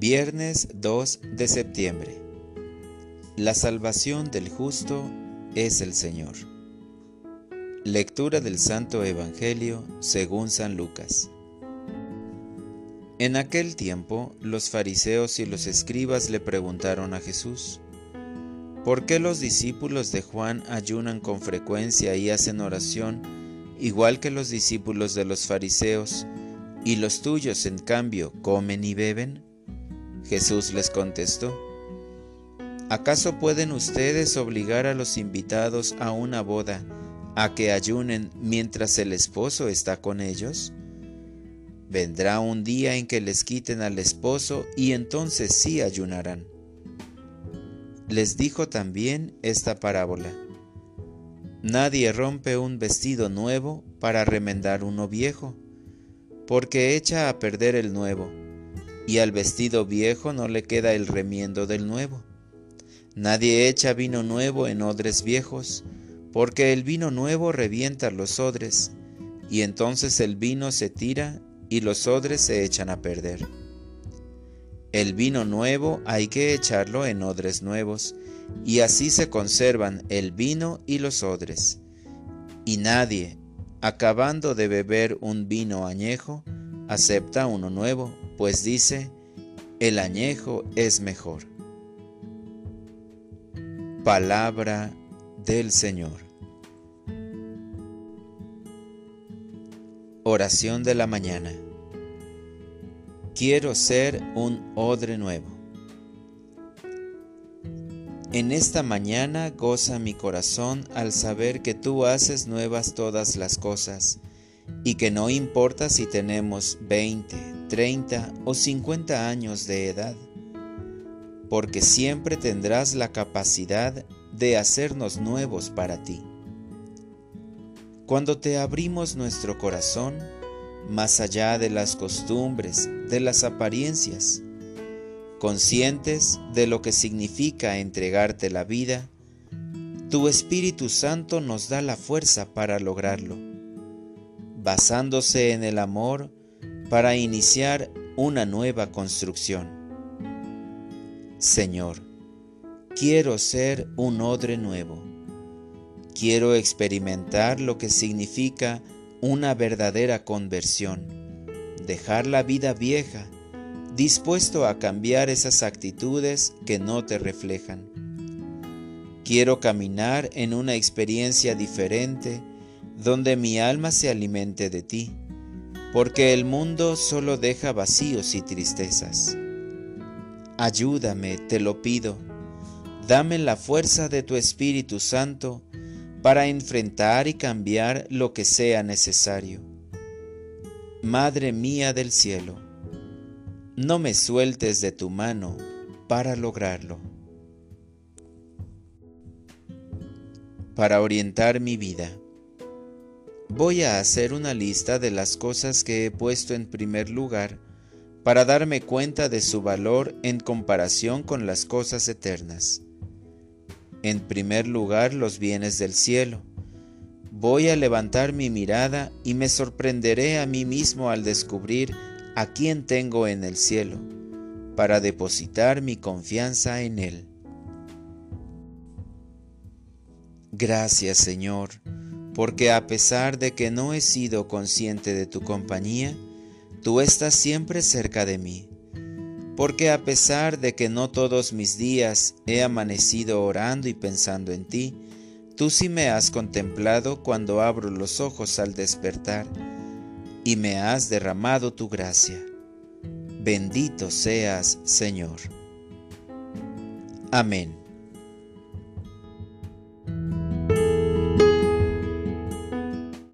Viernes 2 de septiembre. La salvación del justo es el Señor. Lectura del Santo Evangelio según San Lucas. En aquel tiempo los fariseos y los escribas le preguntaron a Jesús, ¿por qué los discípulos de Juan ayunan con frecuencia y hacen oración igual que los discípulos de los fariseos, y los tuyos en cambio comen y beben? Jesús les contestó, ¿acaso pueden ustedes obligar a los invitados a una boda a que ayunen mientras el esposo está con ellos? Vendrá un día en que les quiten al esposo y entonces sí ayunarán. Les dijo también esta parábola. Nadie rompe un vestido nuevo para remendar uno viejo, porque echa a perder el nuevo, y al vestido viejo no le queda el remiendo del nuevo. Nadie echa vino nuevo en odres viejos, porque el vino nuevo revienta los odres, y entonces el vino se tira y los odres se echan a perder. El vino nuevo hay que echarlo en odres nuevos, y así se conservan el vino y los odres. Y nadie, acabando de beber un vino añejo, acepta uno nuevo, pues dice, el añejo es mejor. Palabra del Señor. Oración de la mañana. Quiero ser un odre nuevo. En esta mañana goza mi corazón al saber que tú haces nuevas todas las cosas y que no importa si tenemos 20, 30 o 50 años de edad, porque siempre tendrás la capacidad de hacernos nuevos para ti. Cuando te abrimos nuestro corazón, más allá de las costumbres, de las apariencias, conscientes de lo que significa entregarte la vida, tu Espíritu Santo nos da la fuerza para lograrlo, basándose en el amor para iniciar una nueva construcción. Señor, quiero ser un odre nuevo. Quiero experimentar lo que significa una verdadera conversión, dejar la vida vieja dispuesto a cambiar esas actitudes que no te reflejan. Quiero caminar en una experiencia diferente donde mi alma se alimente de ti, porque el mundo solo deja vacíos y tristezas. Ayúdame, te lo pido, dame la fuerza de tu Espíritu Santo para enfrentar y cambiar lo que sea necesario. Madre mía del cielo, no me sueltes de tu mano para lograrlo. Para orientar mi vida, voy a hacer una lista de las cosas que he puesto en primer lugar para darme cuenta de su valor en comparación con las cosas eternas. En primer lugar, los bienes del cielo. Voy a levantar mi mirada y me sorprenderé a mí mismo al descubrir a quien tengo en el cielo, para depositar mi confianza en Él. Gracias Señor, porque a pesar de que no he sido consciente de tu compañía, tú estás siempre cerca de mí. Porque a pesar de que no todos mis días he amanecido orando y pensando en ti, tú sí me has contemplado cuando abro los ojos al despertar y me has derramado tu gracia. Bendito seas, Señor. Amén.